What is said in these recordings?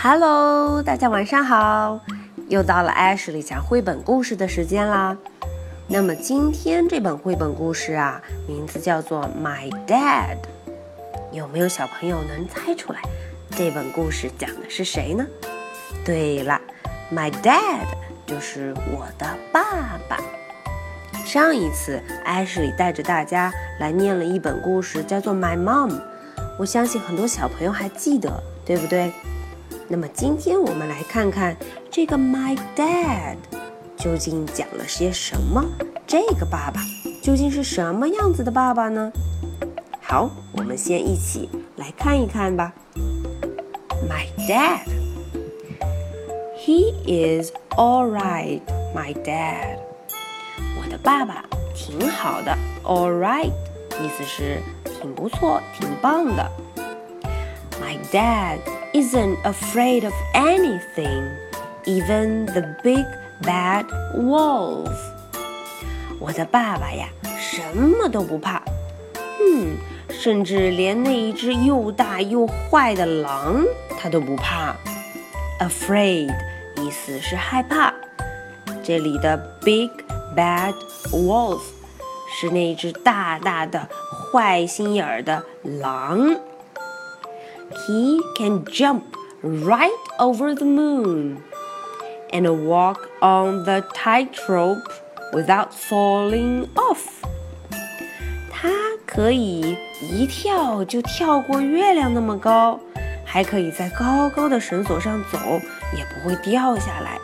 Hello，大家晚上好！又到了 Ashley 讲绘本故事的时间啦。那么今天这本绘本故事啊，名字叫做《My Dad》。有没有小朋友能猜出来这本故事讲的是谁呢？对了，My Dad 就是我的爸爸。上一次 Ashley 带着大家来念了一本故事，叫做《My Mom》。我相信很多小朋友还记得，对不对？那么今天我们来看看这个 My Dad 究竟讲了些什么？这个爸爸究竟是什么样子的爸爸呢？好，我们先一起来看一看吧。My Dad, he is all right. My Dad，我的爸爸挺好的。All right，意思是。挺不错，挺棒的。My dad isn't afraid of anything, even the big bad wolf. 我的爸爸呀，什么都不怕。嗯，甚至连那一只又大又坏的狼，他都不怕。Afraid 意思是害怕。这里的 big bad wolf 是那只大大的。坏心眼儿的狼。 He can jump right over the moon and walk on the tightrope without falling off。它可以一跳就跳过月亮那么高，还可以在高高的绳索上走，也不会掉下来。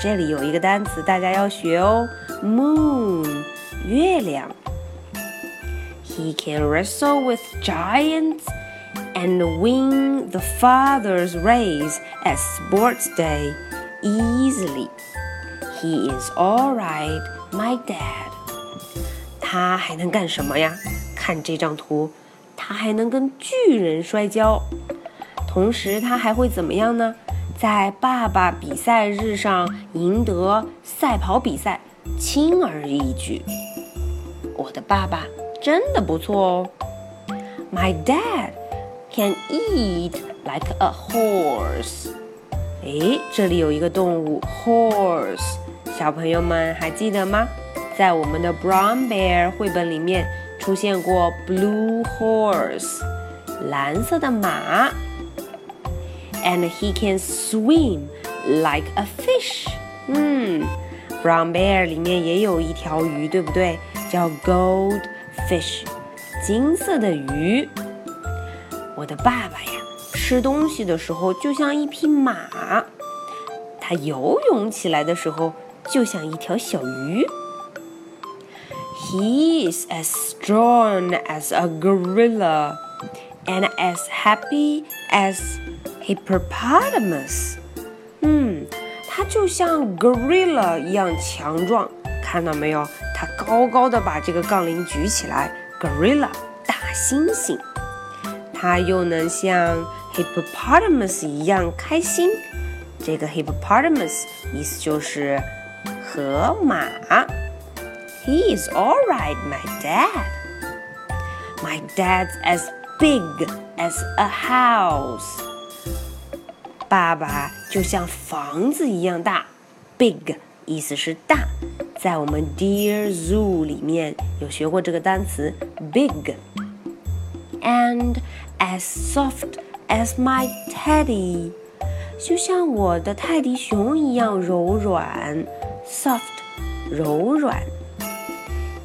这里有一个单词大家要学哦，moon，月亮。He can wrestle with giants and win the father's race at sports day easily. He is all right, my dad. 他还能干什么呀？看这张图，他还能跟巨人摔跤，同时他还会怎么样呢？在爸爸比赛日上赢得赛跑比赛，轻而易举。我的爸爸。真的不错哦。My dad can eat like a horse。诶，这里有一个动物 horse，小朋友们还记得吗？在我们的 Brown Bear 绘本里面出现过 blue horse，蓝色的马。And he can swim like a fish。嗯，Brown Bear 里面也有一条鱼，对不对？叫 gold。fish，金色的鱼。 我的爸爸呀，吃东西的时候就像一匹马，他游泳起来的时候就像一条小鱼。He is as strong as a gorilla and as happy as hippopotamus。嗯，他就像 gorilla 一样强壮。看到没有？他高高的把这个杠铃举起来，gorilla 大猩猩。他又能像 hippopotamus 一样开心。这个 hippopotamus 意思就是河马。He is all right, my dad. My dad's as big as a house. 爸爸就像房子一样大，big 意思是大。在我们 Dear Zoo 里面有学过这个单词 big，and as soft as my teddy，就像我的泰迪熊一样柔软，soft 柔软。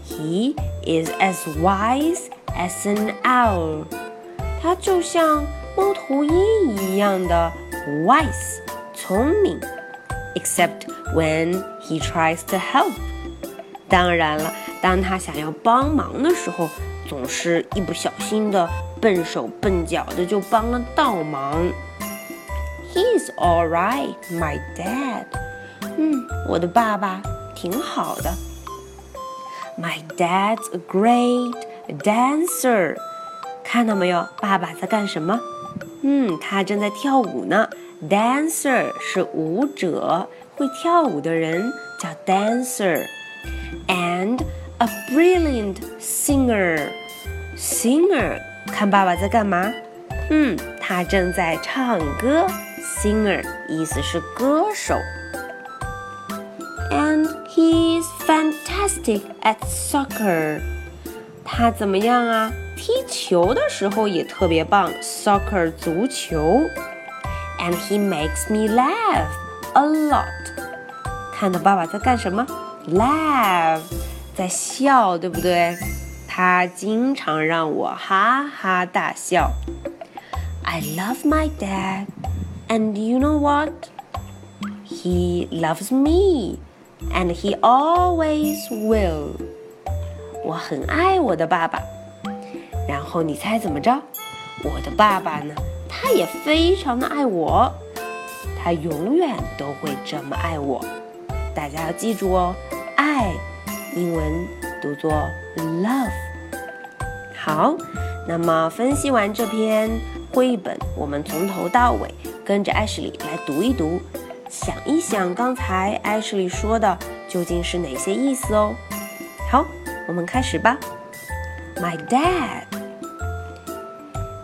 He is as wise as an owl，他就像猫头鹰一样的 wise 聪明，except when he tries to help。当然了，当他想要帮忙的时候， 总是一不小心的笨手笨脚的就帮了倒忙。He's all right, my dad。嗯，我的爸爸挺好的。My dad's a great dancer。看到没有，爸爸在干什么？嗯，他正在跳舞呢。Dancer 是舞者，会跳舞的人叫 dancer。and a brilliant singer. Singer，看爸爸在干嘛？嗯，他正在唱歌，Singer 意思是歌手。And he's fantastic at soccer。他怎么样啊？踢球的时候也特别棒，soccer 足球。And he makes me laugh a lot。看到爸爸在干什么？Laugh，在笑，对不对？他经常让我哈哈大笑。I love my dad, and you know what? He loves me, and he always will. 我很爱我的爸爸，然后你猜怎么着？我的爸爸呢？他也非常的爱我，他永远都会这么爱我。大家要记住哦，爱，英文读作 love。好，那么分析完这篇绘本，我们从头到尾跟着艾什里来读一读，想一想刚才艾什里说的究竟是哪些意思哦。好，我们开始吧。My dad,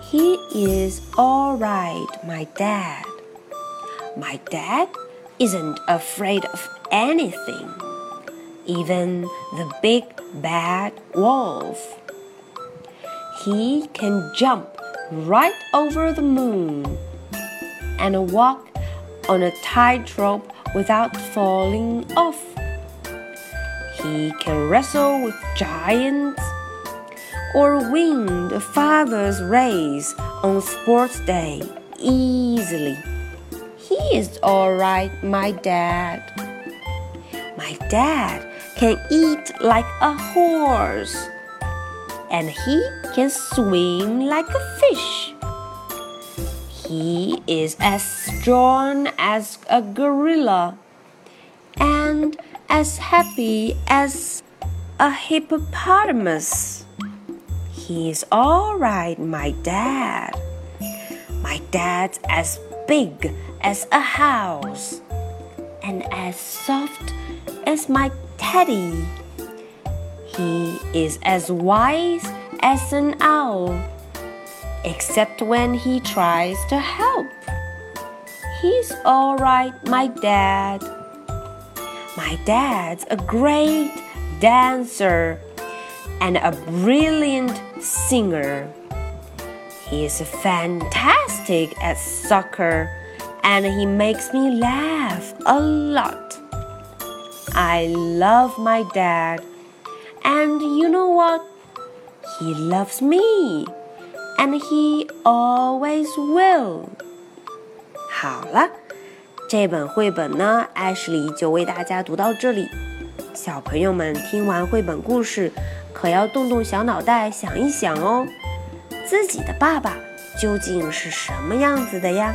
he is all right. My dad, my dad isn't afraid of anything, even the big bad wolf. He can jump right over the moon and walk on a tightrope without falling off. He can wrestle with giants or win the father's race on sports day easily. He is alright, my dad. My dad can eat like a horse and he can swim like a fish. He is as strong as a gorilla and as happy as a hippopotamus. He's all right, my dad. My dad's as big as a house and as soft as my teddy. He is as wise as an owl, except when he tries to help. He's all right, my dad. My dad's a great dancer and a brilliant singer. He is fantastic at soccer and he makes me laugh a lot. I love my dad and you know what? He loves me. And he always will. 好了，这本绘本呢，艾什莉就为大家读到这里。小朋友们听完绘本故事，可要动动小脑袋想一想哦，自己的爸爸究竟是什么样子的呀？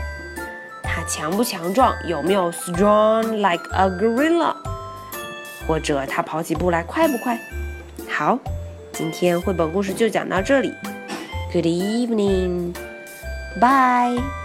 强不强壮？有没有 strong like a gorilla？或者他跑起步来快不快？好，今天绘本故事就讲到这里。Good evening, bye.